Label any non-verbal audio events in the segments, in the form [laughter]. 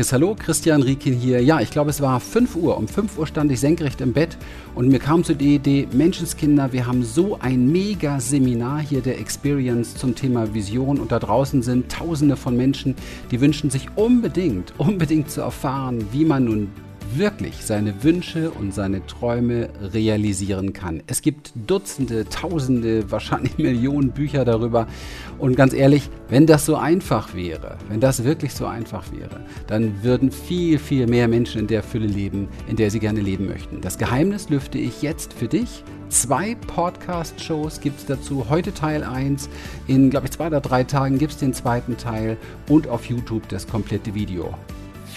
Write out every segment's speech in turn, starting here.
Herzliches Hallo, Christian Riekin hier. Ja, ich glaube, es war 5 Uhr. Um 5 Uhr stand ich senkrecht im Bett und mir kam so die Idee, Menschenskinder, wir haben so ein mega Seminar hier der Experience zum Thema Vision und da draußen sind tausende von Menschen, die wünschen sich unbedingt, [laughs] unbedingt zu erfahren, wie man nun wirklich seine Wünsche und seine Träume realisieren kann. Es gibt Dutzende, Tausende, wahrscheinlich [laughs] Millionen Bücher darüber. Und ganz ehrlich, wenn das so einfach wäre, wenn das wirklich so einfach wäre, dann würden viel, viel mehr Menschen in der Fülle leben, in der sie gerne leben möchten. Das Geheimnis lüfte ich jetzt für dich. Zwei Podcast-Shows gibt es dazu. Heute Teil 1. In, glaube ich, zwei oder drei Tagen gibt es den zweiten Teil und auf YouTube das komplette Video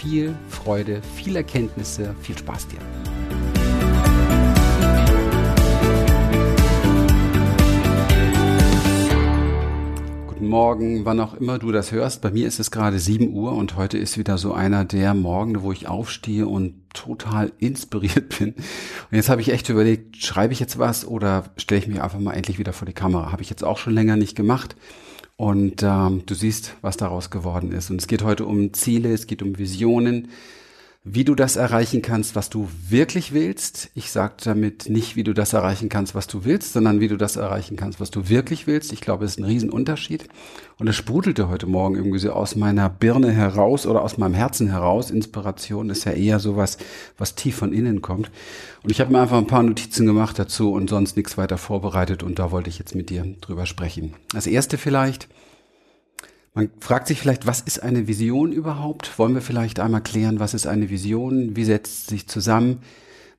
viel Freude, viel Erkenntnisse, viel Spaß dir. Guten Morgen, wann auch immer du das hörst. Bei mir ist es gerade 7 Uhr und heute ist wieder so einer der Morgen, wo ich aufstehe und total [laughs] inspiriert bin. Und jetzt habe ich echt überlegt, schreibe ich jetzt was oder stelle ich mich einfach mal endlich wieder vor die Kamera? Habe ich jetzt auch schon länger nicht gemacht. Und ähm, du siehst, was daraus geworden ist. Und es geht heute um Ziele, es geht um Visionen, wie du das erreichen kannst, was du wirklich willst. Ich sage damit nicht, wie du das erreichen kannst, was du willst, sondern wie du das erreichen kannst, was du wirklich willst. Ich glaube, es ist ein Riesenunterschied. Und es sprudelte heute Morgen irgendwie so aus meiner Birne heraus oder aus meinem Herzen heraus. Inspiration ist ja eher sowas, was tief von innen kommt. Und ich habe mir einfach ein paar Notizen gemacht dazu und sonst nichts weiter vorbereitet. Und da wollte ich jetzt mit dir drüber sprechen. Das erste vielleicht man fragt sich vielleicht, was ist eine Vision überhaupt? Wollen wir vielleicht einmal klären, was ist eine Vision? Wie setzt sich zusammen?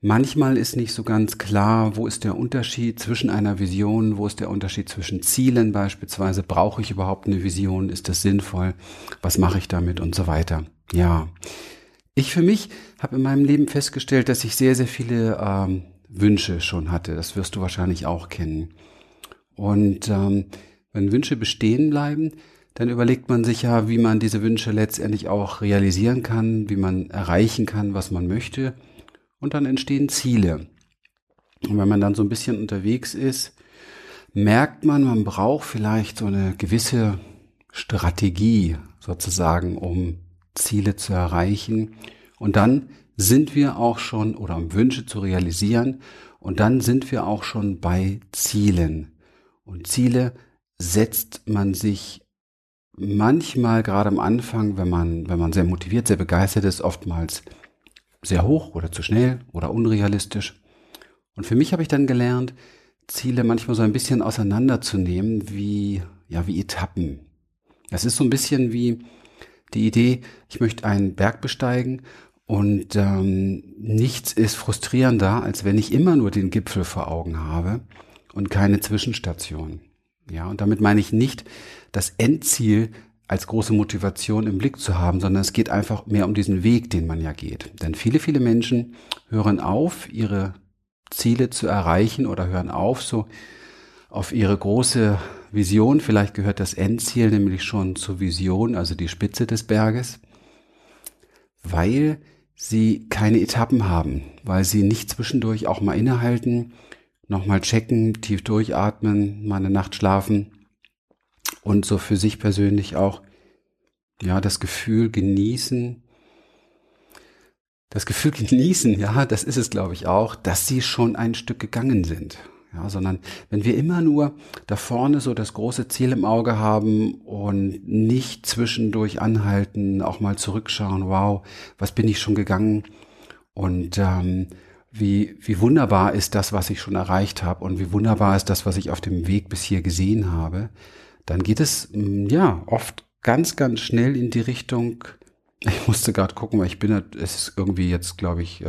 Manchmal ist nicht so ganz klar, wo ist der Unterschied zwischen einer Vision, wo ist der Unterschied zwischen Zielen beispielsweise. Brauche ich überhaupt eine Vision? Ist das sinnvoll? Was mache ich damit und so weiter? Ja. Ich für mich habe in meinem Leben festgestellt, dass ich sehr, sehr viele ähm, Wünsche schon hatte. Das wirst du wahrscheinlich auch kennen. Und ähm, wenn Wünsche bestehen bleiben, dann überlegt man sich ja, wie man diese Wünsche letztendlich auch realisieren kann, wie man erreichen kann, was man möchte. Und dann entstehen Ziele. Und wenn man dann so ein bisschen unterwegs ist, merkt man, man braucht vielleicht so eine gewisse Strategie sozusagen, um Ziele zu erreichen. Und dann sind wir auch schon, oder um Wünsche zu realisieren, und dann sind wir auch schon bei Zielen. Und Ziele setzt man sich manchmal gerade am Anfang, wenn man, wenn man sehr motiviert, sehr begeistert ist, oftmals sehr hoch oder zu schnell oder unrealistisch. Und für mich habe ich dann gelernt, Ziele manchmal so ein bisschen auseinanderzunehmen, wie, ja, wie Etappen. Das ist so ein bisschen wie die Idee, ich möchte einen Berg besteigen und ähm, nichts ist frustrierender, als wenn ich immer nur den Gipfel vor Augen habe und keine Zwischenstation. Ja, und damit meine ich nicht das Endziel als große Motivation im Blick zu haben, sondern es geht einfach mehr um diesen Weg, den man ja geht. Denn viele, viele Menschen hören auf, ihre Ziele zu erreichen oder hören auf, so auf ihre große Vision. Vielleicht gehört das Endziel nämlich schon zur Vision, also die Spitze des Berges, weil sie keine Etappen haben, weil sie nicht zwischendurch auch mal innehalten, nochmal checken, tief durchatmen, mal eine Nacht schlafen und so für sich persönlich auch, ja, das Gefühl genießen, das Gefühl [laughs] genießen, ja, das ist es, glaube ich, auch, dass sie schon ein Stück gegangen sind. Ja, sondern wenn wir immer nur da vorne so das große Ziel im Auge haben und nicht zwischendurch anhalten, auch mal zurückschauen, wow, was bin ich schon gegangen und ähm, wie, wie wunderbar ist das, was ich schon erreicht habe und wie wunderbar ist das, was ich auf dem Weg bis hier gesehen habe, dann geht es mm, ja oft ganz, ganz schnell in die Richtung, [laughs] ich musste gerade gucken, weil ich bin, es ist irgendwie jetzt, glaube ich, 7.30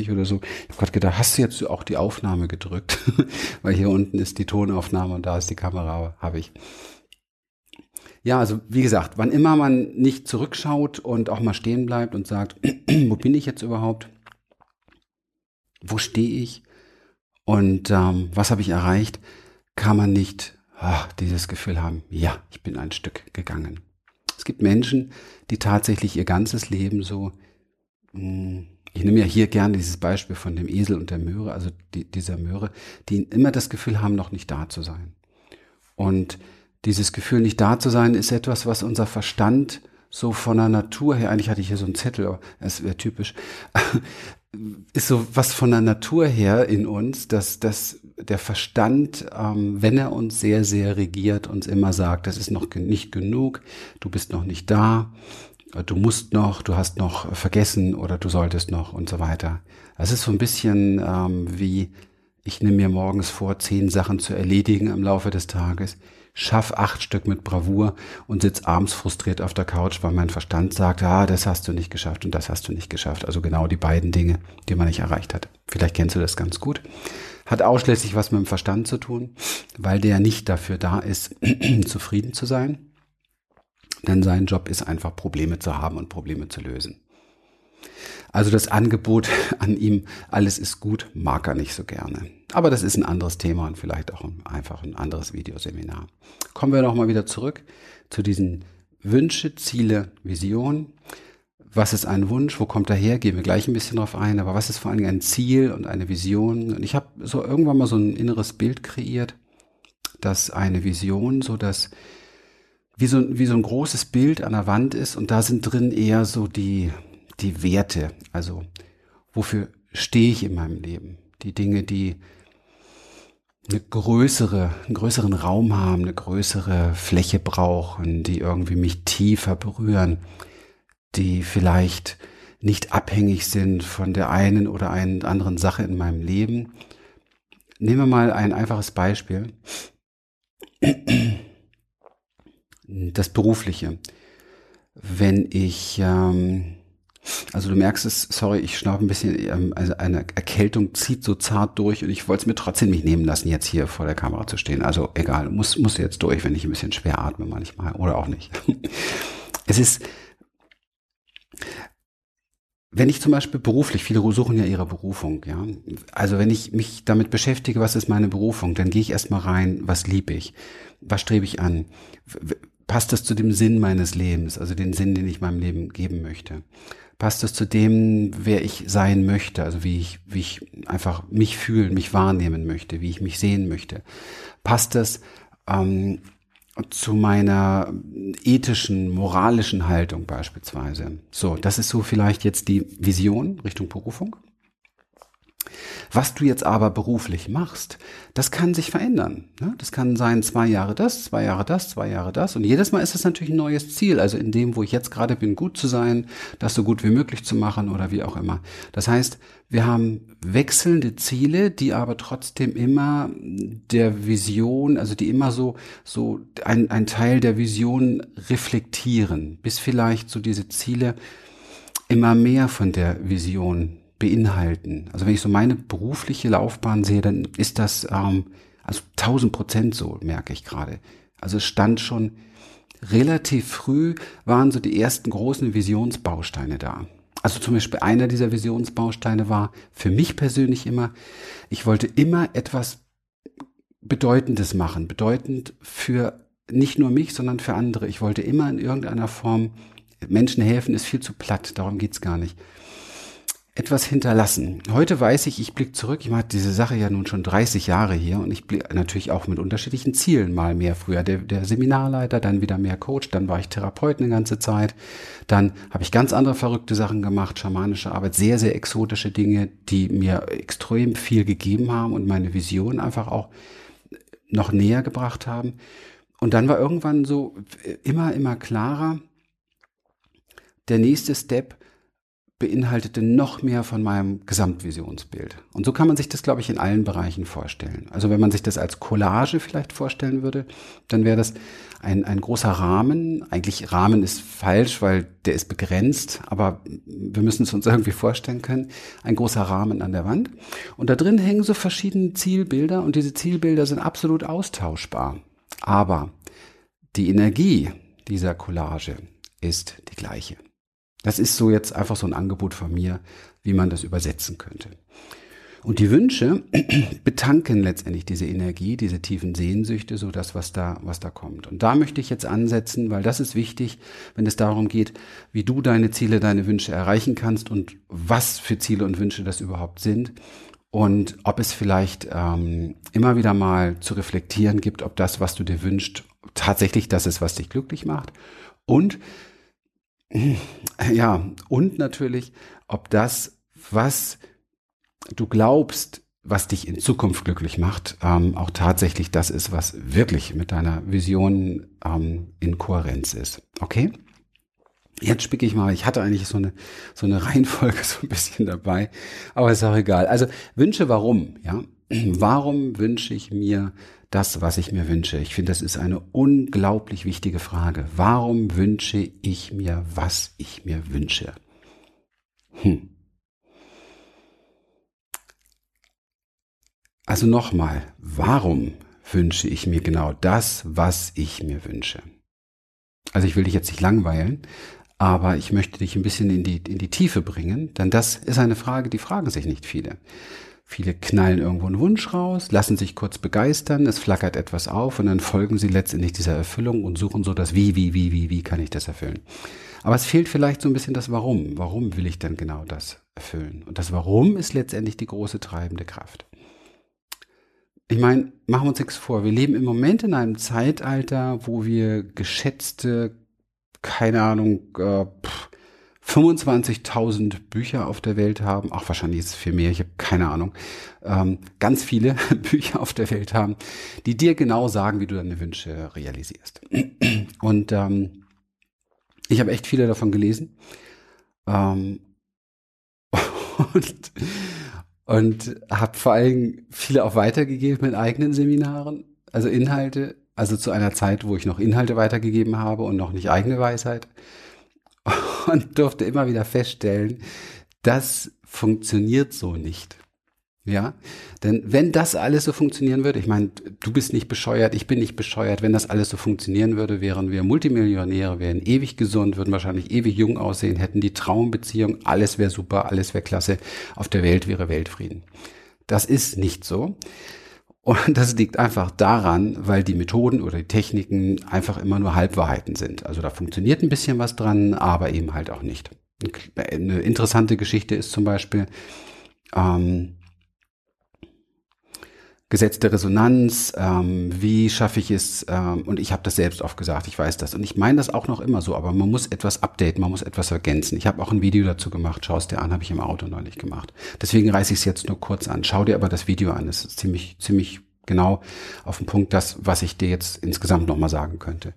äh, Uhr oder so. Ich habe gerade gedacht, hast du jetzt auch die Aufnahme gedrückt? [laughs] weil hier unten ist die Tonaufnahme und da ist die Kamera, habe ich. Ja, also wie gesagt, wann immer man nicht zurückschaut und auch mal stehen bleibt und sagt, [clears throat] wo bin ich jetzt überhaupt? Wo stehe ich und ähm, was habe ich erreicht, kann man nicht oh, dieses Gefühl haben, ja, ich bin ein Stück gegangen. Es gibt Menschen, die tatsächlich ihr ganzes Leben so, mh, hm, ich nehme ja hier gerne dieses Beispiel von dem Esel und der Möhre, also die, dieser Möhre, die immer das Gefühl haben, noch nicht da zu sein. Und dieses Gefühl, nicht da zu sein, ist etwas, was unser Verstand so von der Natur her, eigentlich hatte ich hier so einen Zettel, aber es wäre typisch, ist so was von der Natur her in uns, dass, dass der Verstand, ähm, wenn er uns sehr, sehr regiert, uns immer sagt, das ist noch nicht genug, du bist noch nicht da, du musst noch, du hast noch vergessen oder du solltest noch und so weiter. Das ist so ein bisschen ähm, wie, ich nehme mir morgens vor, zehn Sachen zu erledigen im Laufe des Tages schaff acht Stück mit Bravour und sitz abends frustriert auf der Couch, weil mein Verstand sagt, ah, das hast du nicht geschafft und das hast du nicht geschafft. Also genau die beiden Dinge, die man nicht erreicht hat. Vielleicht kennst du das ganz gut. Hat ausschließlich was mit dem Verstand zu tun, weil der nicht dafür da ist, [clears throat] zufrieden zu sein. Denn sein Job ist einfach Probleme zu haben und Probleme zu lösen. Also das Angebot [laughs] an ihm, alles ist gut, mag er nicht so gerne. Aber das ist ein anderes Thema und vielleicht auch einfach ein anderes Videoseminar. Kommen wir nochmal wieder zurück zu diesen Wünsche, Ziele, Visionen. Was ist ein Wunsch? Wo kommt er her? Gehen wir gleich ein bisschen drauf ein. Aber was ist vor allen Dingen ein Ziel und eine Vision? Und ich habe so irgendwann mal so ein inneres Bild kreiert, dass eine Vision so dass wie so, wie so ein großes Bild an der Wand ist und da sind drin eher so die, die Werte. Also wofür stehe ich in meinem Leben? Die Dinge, die eine größere, einen größeren Raum haben, eine größere Fläche brauchen, die irgendwie mich tiefer berühren, die vielleicht nicht abhängig sind von der einen oder einen anderen Sache in meinem Leben. Nehmen wir mal ein einfaches Beispiel. Das berufliche. Wenn ich ähm, also du merkst es, sorry, ich schnaufe ein bisschen, ähm, also eine Erkältung zieht so zart durch und ich wollte es mir trotzdem nicht nehmen lassen, jetzt hier vor der Kamera zu stehen. Also egal, muss, muss jetzt durch, wenn ich ein bisschen schwer atme manchmal oder auch nicht. [laughs] Es ist, wenn ich zum Beispiel beruflich, viele suchen ja ihre Berufung, ja. Also wenn ich mich damit beschäftige, was ist meine Berufung, dann gehe ich erstmal rein, was liebe ich, was strebe ich an, passt das zu dem Sinn meines Lebens, also den Sinn, den ich meinem Leben geben möchte passt es zu dem, wer ich sein möchte, also wie ich, wie ich einfach mich fühlen, mich wahrnehmen möchte, wie ich mich sehen möchte. Passt es ähm, zu meiner ethischen, moralischen Haltung beispielsweise. So, das ist so vielleicht jetzt die Vision Richtung Berufung. Was du jetzt aber beruflich machst, das kann sich verändern. Ne? Das kann sein, zwei Jahre das, zwei Jahre das, zwei Jahre das. Und jedes Mal ist es natürlich ein neues Ziel. Also in dem, wo ich jetzt gerade bin, gut zu sein, das so gut wie möglich zu machen oder wie auch immer. Das heißt, wir haben wechselnde Ziele, die aber trotzdem immer der Vision, also die immer so, so ein, ein Teil der Vision reflektieren, bis vielleicht so diese Ziele immer mehr von der Vision beinhalten. Also wenn ich so meine berufliche Laufbahn sehe, dann ist das ähm, also 1000 Prozent so, merke ich gerade. Also es stand schon relativ früh, waren so die ersten großen Visionsbausteine da. Also zum Beispiel einer dieser Visionsbausteine war für mich persönlich immer, ich wollte immer etwas Bedeutendes machen, bedeutend für nicht nur mich, sondern für andere. Ich wollte immer in irgendeiner Form Menschen helfen, ist viel zu platt, darum geht's gar nicht etwas hinterlassen. Heute weiß ich, ich blicke zurück, ich mache diese Sache ja nun schon 30 Jahre hier und ich blicke natürlich auch mit unterschiedlichen Zielen, mal mehr früher der, der Seminarleiter, dann wieder mehr Coach, dann war ich Therapeut eine ganze Zeit, dann habe ich ganz andere verrückte Sachen gemacht, schamanische Arbeit, sehr, sehr exotische Dinge, die mir extrem viel gegeben haben und meine Vision einfach auch noch näher gebracht haben. Und dann war irgendwann so immer, immer klarer, der nächste Step, beinhaltete noch mehr von meinem Gesamtvisionsbild. Und so kann man sich das, glaube ich, in allen Bereichen vorstellen. Also wenn man sich das als Collage vielleicht vorstellen würde, dann wäre das ein, ein großer Rahmen. Eigentlich Rahmen ist falsch, weil der ist begrenzt, aber wir müssen es uns irgendwie vorstellen können. Ein großer Rahmen an der Wand. Und da drin hängen so verschiedene Zielbilder und diese Zielbilder sind absolut austauschbar. Aber die Energie dieser Collage ist die gleiche. Das ist so jetzt einfach so ein Angebot von mir, wie man das übersetzen könnte. Und die Wünsche [clears throat] betanken letztendlich diese Energie, diese tiefen Sehnsüchte, so das, was da, was da kommt. Und da möchte ich jetzt ansetzen, weil das ist wichtig, wenn es darum geht, wie du deine Ziele, deine Wünsche erreichen kannst und was für Ziele und Wünsche das überhaupt sind. Und ob es vielleicht ähm, immer wieder mal zu reflektieren gibt, ob das, was du dir wünschst, tatsächlich das ist, was dich glücklich macht. Und [laughs] ja, und natürlich, ob das, was du glaubst, was dich in Zukunft glücklich macht, ähm, auch tatsächlich das ist, was wirklich mit deiner Vision ähm, in Kohärenz ist. Okay? Jetzt spicke ich mal, ich hatte eigentlich so eine, so eine [laughs] Reihenfolge so ein bisschen dabei, aber ist auch egal. Also Wünsche warum, ja? [clears throat] Warum wünsche ich mir das, was ich mir wünsche? Ich finde, das ist eine unglaublich wichtige Frage. Warum wünsche ich mir, was ich mir wünsche? Hm. Also nochmal, warum wünsche ich mir genau das, was ich mir wünsche? Also ich will dich jetzt nicht langweilen, aber ich möchte dich ein bisschen in die, in die Tiefe bringen, denn das ist eine Frage, die fragen sich nicht viele. Viele knallen irgendwo einen Wunsch raus, lassen sich kurz begeistern, es flackert etwas auf und dann folgen sie letztendlich dieser Erfüllung und suchen so das Wie, wie, wie, wie, wie kann ich das erfüllen. Aber es fehlt vielleicht so ein bisschen das Warum. Warum will ich denn genau das erfüllen? Und das Warum ist letztendlich die große treibende Kraft. Ich meine, machen wir uns nichts vor. Wir leben im Moment in einem Zeitalter, wo wir geschätzte keine Ahnung, äh, 25.000 Bücher auf der Welt haben, auch wahrscheinlich ist es viel mehr, ich habe keine Ahnung, ähm, ganz viele [laughs] Bücher auf der Welt haben, die dir genau sagen, wie du deine Wünsche realisierst. Und ähm, ich habe echt viele davon gelesen. Ähm, [laughs] und und habe vor allem viele auch weitergegeben mit eigenen Seminaren, also Inhalte, also zu einer Zeit, wo ich noch Inhalte weitergegeben habe und noch nicht eigene Weisheit. [laughs] Und durfte immer wieder feststellen, das funktioniert so nicht. Ja, denn wenn das alles so funktionieren würde, ich meine, du bist nicht bescheuert, ich bin nicht bescheuert, wenn das alles so funktionieren würde, wären wir Multimillionäre, wären ewig gesund, würden wahrscheinlich ewig jung aussehen, hätten die Traumbeziehung, alles wäre super, alles wäre klasse, auf der Welt wäre Weltfrieden. Das ist nicht so. Und das liegt einfach daran, weil die Methoden oder die Techniken einfach immer nur Halbwahrheiten sind. Also da funktioniert ein bisschen was dran, aber eben halt auch nicht. Eine interessante Geschichte ist zum Beispiel, ähm, Gesetz der Resonanz, ähm, wie schaffe ich es, ähm, und ich habe das selbst oft gesagt, ich weiß das. Und ich meine das auch noch immer so, aber man muss etwas updaten, man muss etwas ergänzen. Ich habe auch ein Video dazu gemacht, schau es dir an, habe ich im Auto neulich gemacht. Deswegen reiße ich es jetzt nur kurz an. Schau dir aber das Video an, es ist ziemlich, ziemlich genau auf den Punkt das, was ich dir jetzt insgesamt nochmal sagen könnte.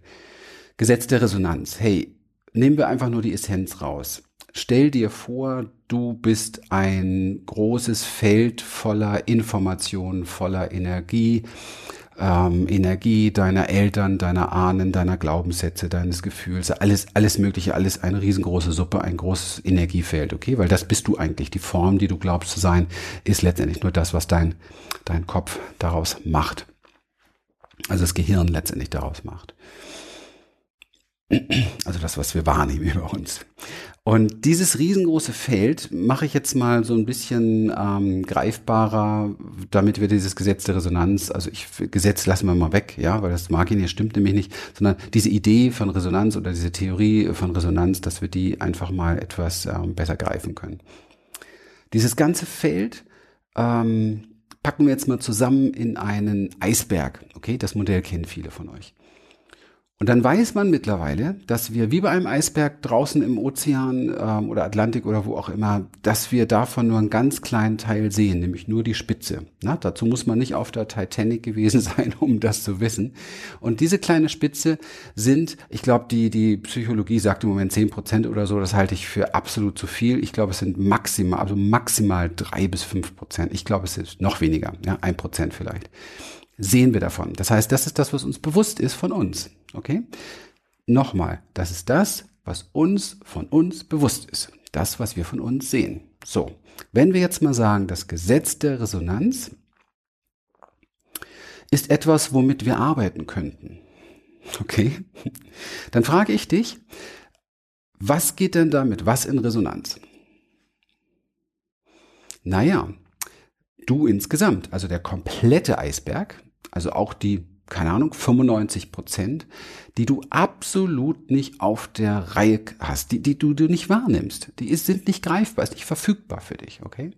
Gesetz der Resonanz. Hey, nehmen wir einfach nur die Essenz raus. Stell dir vor, du bist ein großes Feld voller Informationen, voller Energie, ähm, Energie deiner Eltern, deiner Ahnen, deiner Glaubenssätze, deines Gefühls, alles, alles Mögliche, alles eine riesengroße Suppe, ein großes Energiefeld, okay? Weil das bist du eigentlich. Die Form, die du glaubst zu sein, ist letztendlich nur das, was dein, dein Kopf daraus macht. Also das Gehirn letztendlich daraus macht. Also das, was wir wahrnehmen [laughs] über uns. Und dieses riesengroße Feld mache ich jetzt mal so ein bisschen ähm, greifbarer, damit wir dieses Gesetz der Resonanz, also ich Gesetz lassen wir mal weg, ja, weil das mag ihn hier stimmt nämlich nicht, sondern diese Idee von Resonanz oder diese Theorie von Resonanz, dass wir die einfach mal etwas ähm, besser greifen können. Dieses ganze Feld ähm, packen wir jetzt mal zusammen in einen Eisberg. Okay, das Modell kennen viele von euch. Und dann weiß man mittlerweile, dass wir wie bei einem Eisberg draußen im Ozean ähm, oder Atlantik oder wo auch immer, dass wir davon nur einen ganz kleinen Teil sehen, nämlich nur die Spitze. Na, dazu muss man nicht auf der Titanic gewesen [laughs] sein, um das zu wissen. Und diese kleine Spitze sind, ich glaube, die, die Psychologie sagt im Moment zehn Prozent oder so, das halte ich für absolut zu viel. Ich glaube, es sind maximal, also maximal drei bis fünf Prozent. Ich glaube, es ist noch weniger, ja, ein Prozent vielleicht sehen wir davon. Das heißt, das ist das, was uns bewusst ist von uns. Okay? Nochmal, das ist das, was uns von uns bewusst ist. Das, was wir von uns sehen. So, wenn wir jetzt mal sagen, das Gesetz der Resonanz ist etwas, womit wir arbeiten könnten. Okay? Dann frage ich dich, was geht denn damit? Was in Resonanz? Naja, du insgesamt, also der komplette Eisberg, also auch die, keine Ahnung, 95 Prozent, die du absolut nicht auf der Reihe hast, die, die du, du nicht wahrnimmst. Die ist, sind nicht greifbar, ist nicht verfügbar für dich, okay?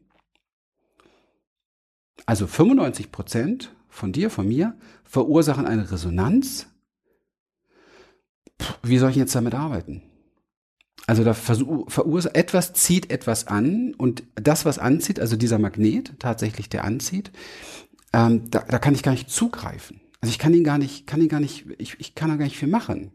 Also 95 Prozent von dir, von mir, verursachen eine Resonanz. Wie soll ich jetzt damit arbeiten? Also da verursacht, etwas zieht etwas an und das, was anzieht, also dieser Magnet tatsächlich, der anzieht, ähm, da, da kann ich gar nicht zugreifen. Also ich kann ihn gar nicht, kann ihn gar nicht, ich, ich kann da gar nicht viel machen.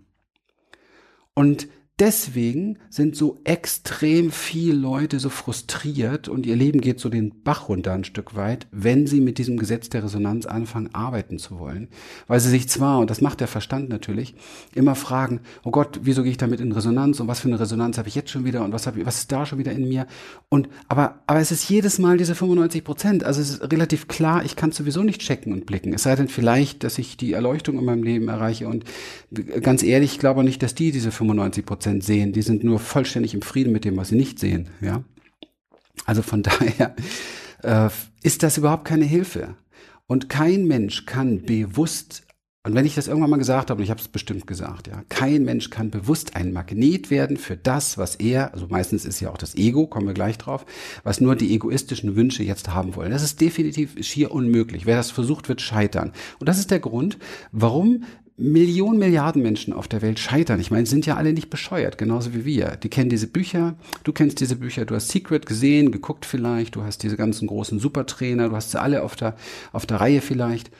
Und deswegen sind so extrem viele Leute so frustriert und ihr Leben geht so den Bach runter ein Stück weit, wenn sie mit diesem Gesetz der Resonanz anfangen, arbeiten zu wollen. Weil sie sich zwar, und das macht der Verstand natürlich, immer fragen, oh Gott, wieso gehe ich damit in Resonanz und was für eine Resonanz habe ich jetzt schon wieder und was, ich, was ist da schon wieder in mir? Und, aber, aber es ist jedes Mal diese 95 Prozent. Also es ist relativ klar, ich kann sowieso nicht checken und blicken. Es sei denn vielleicht, dass ich die Erleuchtung in meinem Leben erreiche und ganz ehrlich, ich glaube nicht, dass die diese 95 Prozent Prozent sehen, die sind nur vollständig im Frieden mit dem, was sie nicht sehen. Ja, also von [laughs] daher äh, ist das überhaupt keine Hilfe. Und kein Mensch kann bewusst und wenn ich das irgendwann mal gesagt habe, und ich habe es bestimmt gesagt, ja, kein Mensch kann bewusst ein Magnet werden für das, was er, also meistens ist ja auch das Ego, kommen wir gleich drauf, was nur die egoistischen Wünsche jetzt haben wollen. Das ist definitiv schier unmöglich. Wer das versucht, wird scheitern. Und das ist der Grund, warum Millionen, Milliarden Menschen auf der Welt scheitern. Ich meine, sind ja alle nicht bescheuert, genauso wie wir. Die kennen diese Bücher, du kennst diese Bücher, du hast Secret gesehen, geguckt vielleicht, du hast diese ganzen großen Supertrainer, du hast sie alle auf der, auf der Reihe vielleicht.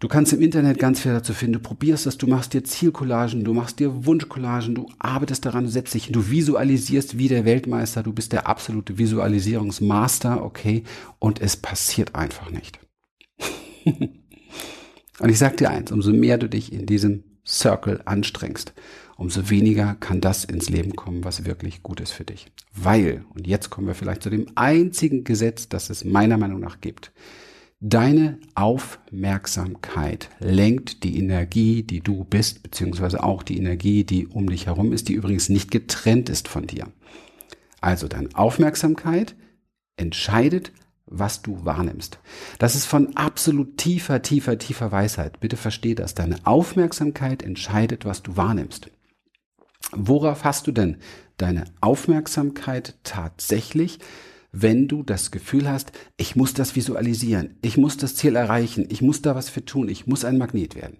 Du kannst im Internet ganz viel dazu finden. Du probierst das, du machst dir Zielcollagen, du machst dir Wunschcollagen, du arbeitest daran, du setzt dich, du visualisierst wie der Weltmeister, du bist der absolute Visualisierungsmaster, okay, und es passiert einfach nicht. [laughs] und ich sag dir eins, umso mehr du dich in diesem Circle anstrengst, umso weniger kann das ins Leben kommen, was wirklich gut ist für dich. Weil, und jetzt kommen wir vielleicht zu dem einzigen Gesetz, das es meiner Meinung nach gibt, Deine Aufmerksamkeit lenkt die Energie, die du bist, beziehungsweise auch die Energie, die um dich herum ist, die übrigens nicht getrennt ist von dir. Also deine Aufmerksamkeit entscheidet, was du wahrnimmst. Das ist von absolut tiefer, tiefer, tiefer Weisheit. Bitte versteh das. Deine Aufmerksamkeit entscheidet, was du wahrnimmst. Worauf hast du denn deine Aufmerksamkeit tatsächlich? Wenn du das Gefühl hast, ich muss das visualisieren, ich muss das Ziel erreichen, ich muss da was für tun, ich muss ein Magnet werden.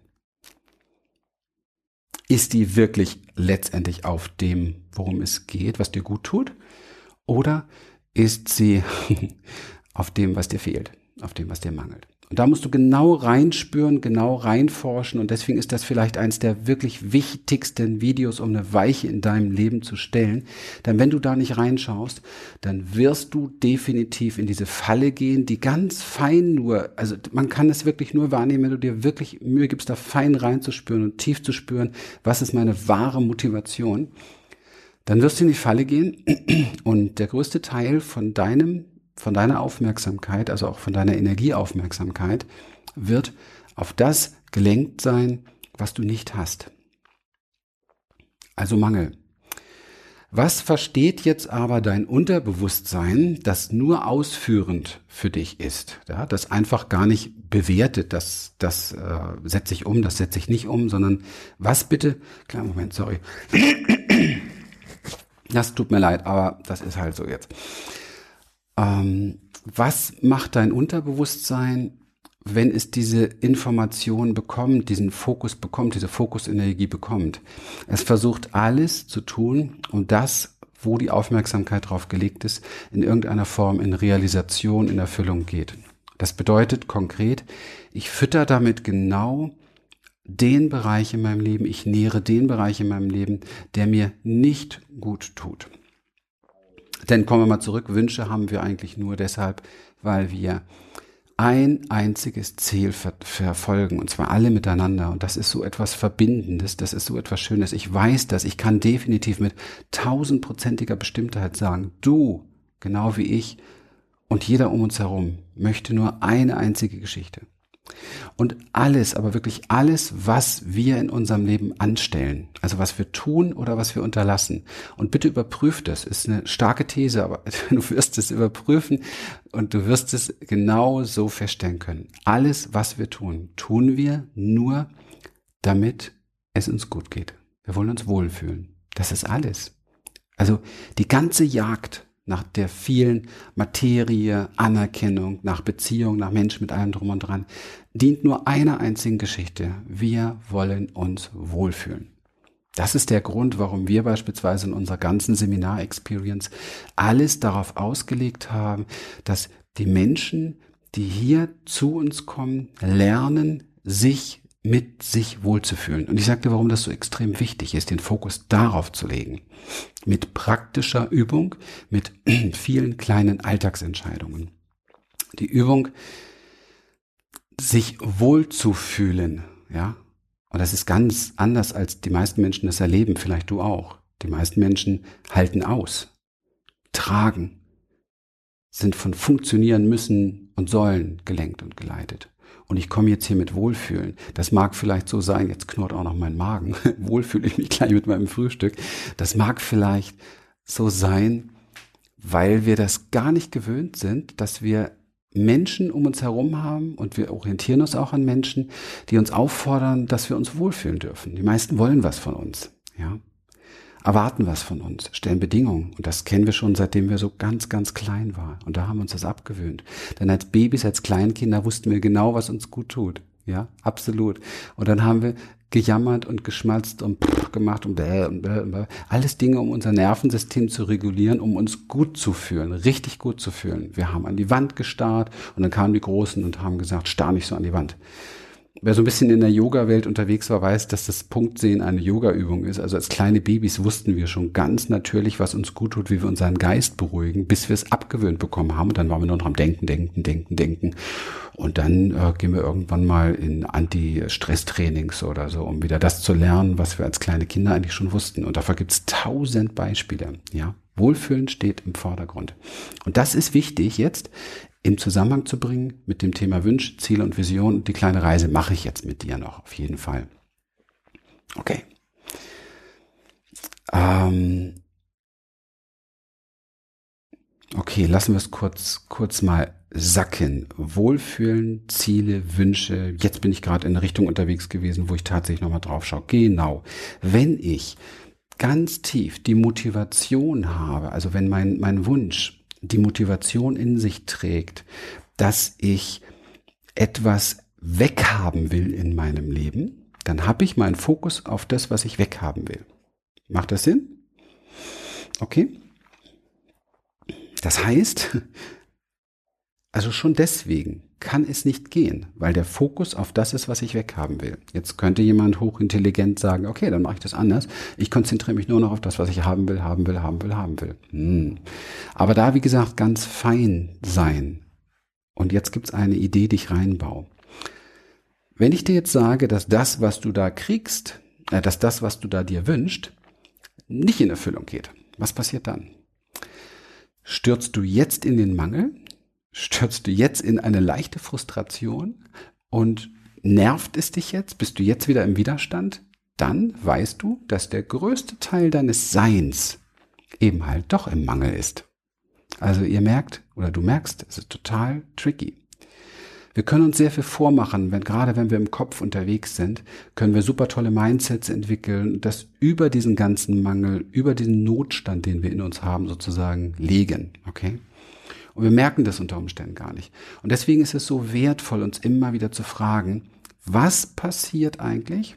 Ist die wirklich letztendlich auf dem, worum es geht, was dir gut tut? Oder ist sie [laughs] auf dem, was dir fehlt, auf dem, was dir mangelt? Und da musst du genau reinspüren, genau reinforschen. Und deswegen ist das vielleicht eins der wirklich wichtigsten Videos, um eine Weiche in deinem Leben zu stellen. Denn wenn du da nicht reinschaust, dann wirst du definitiv in diese Falle gehen, die ganz fein nur, also man kann es wirklich nur wahrnehmen, wenn du dir wirklich Mühe gibst, da fein reinzuspüren und tief zu spüren, was ist meine wahre Motivation. Dann wirst du in die Falle gehen und der größte Teil von deinem von deiner Aufmerksamkeit, also auch von deiner Energieaufmerksamkeit, wird auf das gelenkt sein, was du nicht hast. Also Mangel. Was versteht jetzt aber dein Unterbewusstsein, das nur ausführend für dich ist, ja, das einfach gar nicht bewertet, das, das äh, setze ich um, das setze ich nicht um, sondern was bitte, kleinen Moment, sorry, [clears throat] das tut mir leid, aber das ist halt so jetzt. Ähm, was macht dein Unterbewusstsein, wenn es diese Information bekommt, diesen Fokus bekommt, diese Fokusenergie bekommt? Es versucht alles zu tun, um das, wo die Aufmerksamkeit drauf gelegt ist, in irgendeiner Form in Realisation, in Erfüllung geht. Das bedeutet konkret, ich fütter damit genau den Bereich in meinem Leben, ich nähere den Bereich in meinem Leben, der mir nicht gut tut. Denn kommen wir mal zurück, Wünsche haben wir eigentlich nur deshalb, weil wir ein einziges Ziel ver verfolgen, und zwar alle miteinander. Und das ist so etwas Verbindendes, das ist so etwas Schönes. Ich weiß das, ich kann definitiv mit tausendprozentiger Bestimmtheit sagen, du, genau wie ich und jeder um uns herum, möchte nur eine einzige Geschichte. Und alles, aber wirklich alles, was wir in unserem Leben anstellen, also was wir tun oder was wir unterlassen. Und bitte überprüft das, ist eine starke These, aber [laughs] du wirst es überprüfen und du wirst es genau so feststellen können. Alles, was wir tun, tun wir nur, damit es uns gut geht. Wir wollen uns wohlfühlen. Das ist alles. Also die ganze Jagd nach der vielen Materie, Anerkennung, nach Beziehung, nach Menschen mit allem drum und dran, dient nur einer einzigen Geschichte. Wir wollen uns wohlfühlen. Das ist der Grund, warum wir beispielsweise in unserer ganzen Seminar-Experience alles darauf ausgelegt haben, dass die Menschen, die hier zu uns kommen, lernen, sich mit sich wohlzufühlen. Und ich sagte, warum das so extrem wichtig ist, den Fokus darauf zu legen. Mit praktischer Übung, mit [clears throat] vielen kleinen Alltagsentscheidungen. Die Übung, sich wohlzufühlen, ja. Und das ist ganz anders, als die meisten Menschen das erleben, vielleicht du auch. Die meisten Menschen halten aus, tragen, sind von funktionieren müssen und sollen gelenkt und geleitet und ich komme jetzt hier mit Wohlfühlen. Das mag vielleicht so sein, jetzt knurrt auch noch mein Magen, [laughs] wohlfühle ich mich gleich mit meinem Frühstück. Das mag vielleicht so sein, weil wir das gar nicht gewöhnt sind, dass wir Menschen um uns herum haben und wir orientieren uns auch an Menschen, die uns auffordern, dass wir uns wohlfühlen dürfen. Die meisten wollen was von uns, ja erwarten was von uns, stellen Bedingungen. Und das kennen wir schon, seitdem wir so ganz, ganz klein waren. Und da haben wir uns das abgewöhnt. Denn als Babys, als Kleinkinder wussten wir genau, was uns gut tut. Ja, absolut. Und dann haben wir gejammert und geschmalzt und gemacht und, bäh und, bäh und bäh. alles Dinge, um unser Nervensystem zu regulieren, um uns gut zu fühlen, richtig gut zu fühlen. Wir haben an die Wand gestarrt und dann kamen die Großen und haben gesagt, starr nicht so an die Wand wer so ein bisschen in der Yoga-Welt unterwegs war, weiß, dass das Punktsehen eine Yoga-Übung ist. Also als kleine Babys wussten wir schon ganz natürlich, was uns gut tut, wie wir unseren Geist beruhigen, bis wir es abgewöhnt bekommen haben. Und dann waren wir nur noch am Denken, Denken, Denken, Denken. Und dann äh, gehen wir irgendwann mal in Anti-Stress-Trainings oder so, um wieder das zu lernen, was wir als kleine Kinder eigentlich schon wussten. Und dafür gibt es tausend Beispiele. Ja, Wohlfühlen steht im Vordergrund. Und das ist wichtig jetzt im Zusammenhang zu bringen mit dem Thema Wünsche, Ziele und Vision. Die kleine Reise mache ich jetzt mit dir noch, auf jeden Fall. Okay. Ähm okay, lassen wir es kurz, kurz mal sacken. Wohlfühlen, Ziele, Wünsche. Jetzt bin ich gerade in eine Richtung unterwegs gewesen, wo ich tatsächlich nochmal drauf schaue. Genau. Wenn ich ganz tief die Motivation habe, also wenn mein, mein Wunsch die Motivation in sich trägt, dass ich etwas weghaben will in meinem Leben, dann habe ich meinen Fokus auf das, was ich weghaben will. Macht das Sinn? Okay. Das heißt, also schon deswegen kann es nicht gehen, weil der Fokus auf das ist, was ich weghaben will. Jetzt könnte jemand hochintelligent sagen, okay, dann mache ich das anders. Ich konzentriere mich nur noch auf das, was ich haben will, haben will, haben will, haben will. Hm. Aber da, wie gesagt, ganz fein sein. Und jetzt gibt's eine Idee, die ich reinbaue. Wenn ich dir jetzt sage, dass das, was du da kriegst, äh, dass das, was du da dir wünscht, nicht in Erfüllung geht, was passiert dann? Stürzt du jetzt in den Mangel? Stürzt du jetzt in eine leichte Frustration und nervt es dich jetzt? Bist du jetzt wieder im Widerstand? Dann weißt du, dass der größte Teil deines Seins eben halt doch im Mangel ist. Also ihr merkt oder du merkst, es ist total tricky. Wir können uns sehr viel vormachen, wenn gerade wenn wir im Kopf unterwegs sind, können wir super tolle Mindsets entwickeln, das über diesen ganzen Mangel, über diesen Notstand, den wir in uns haben, sozusagen legen. Okay? Und wir merken das unter Umständen gar nicht. Und deswegen ist es so wertvoll, uns immer wieder zu fragen, was passiert eigentlich,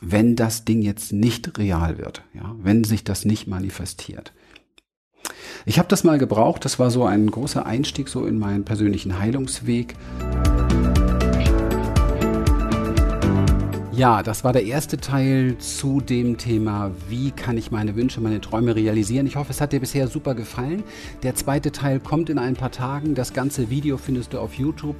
wenn das Ding jetzt nicht real wird, ja, wenn sich das nicht manifestiert. Ich habe das mal gebraucht, das war so ein großer Einstieg so in meinen persönlichen Heilungsweg. Ja, das war der erste Teil zu dem Thema, wie kann ich meine Wünsche, meine Träume realisieren. Ich hoffe, es hat dir bisher super gefallen. Der zweite Teil kommt in ein paar Tagen. Das ganze Video findest du auf YouTube.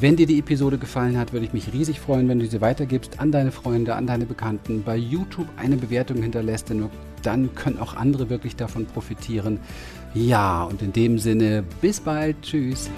Wenn dir die Episode gefallen hat, würde ich mich riesig freuen, wenn du sie weitergibst an deine Freunde, an deine Bekannten, bei YouTube eine Bewertung hinterlässt, denn nur dann können auch andere wirklich davon profitieren. Ja, und in dem Sinne, bis bald. Tschüss.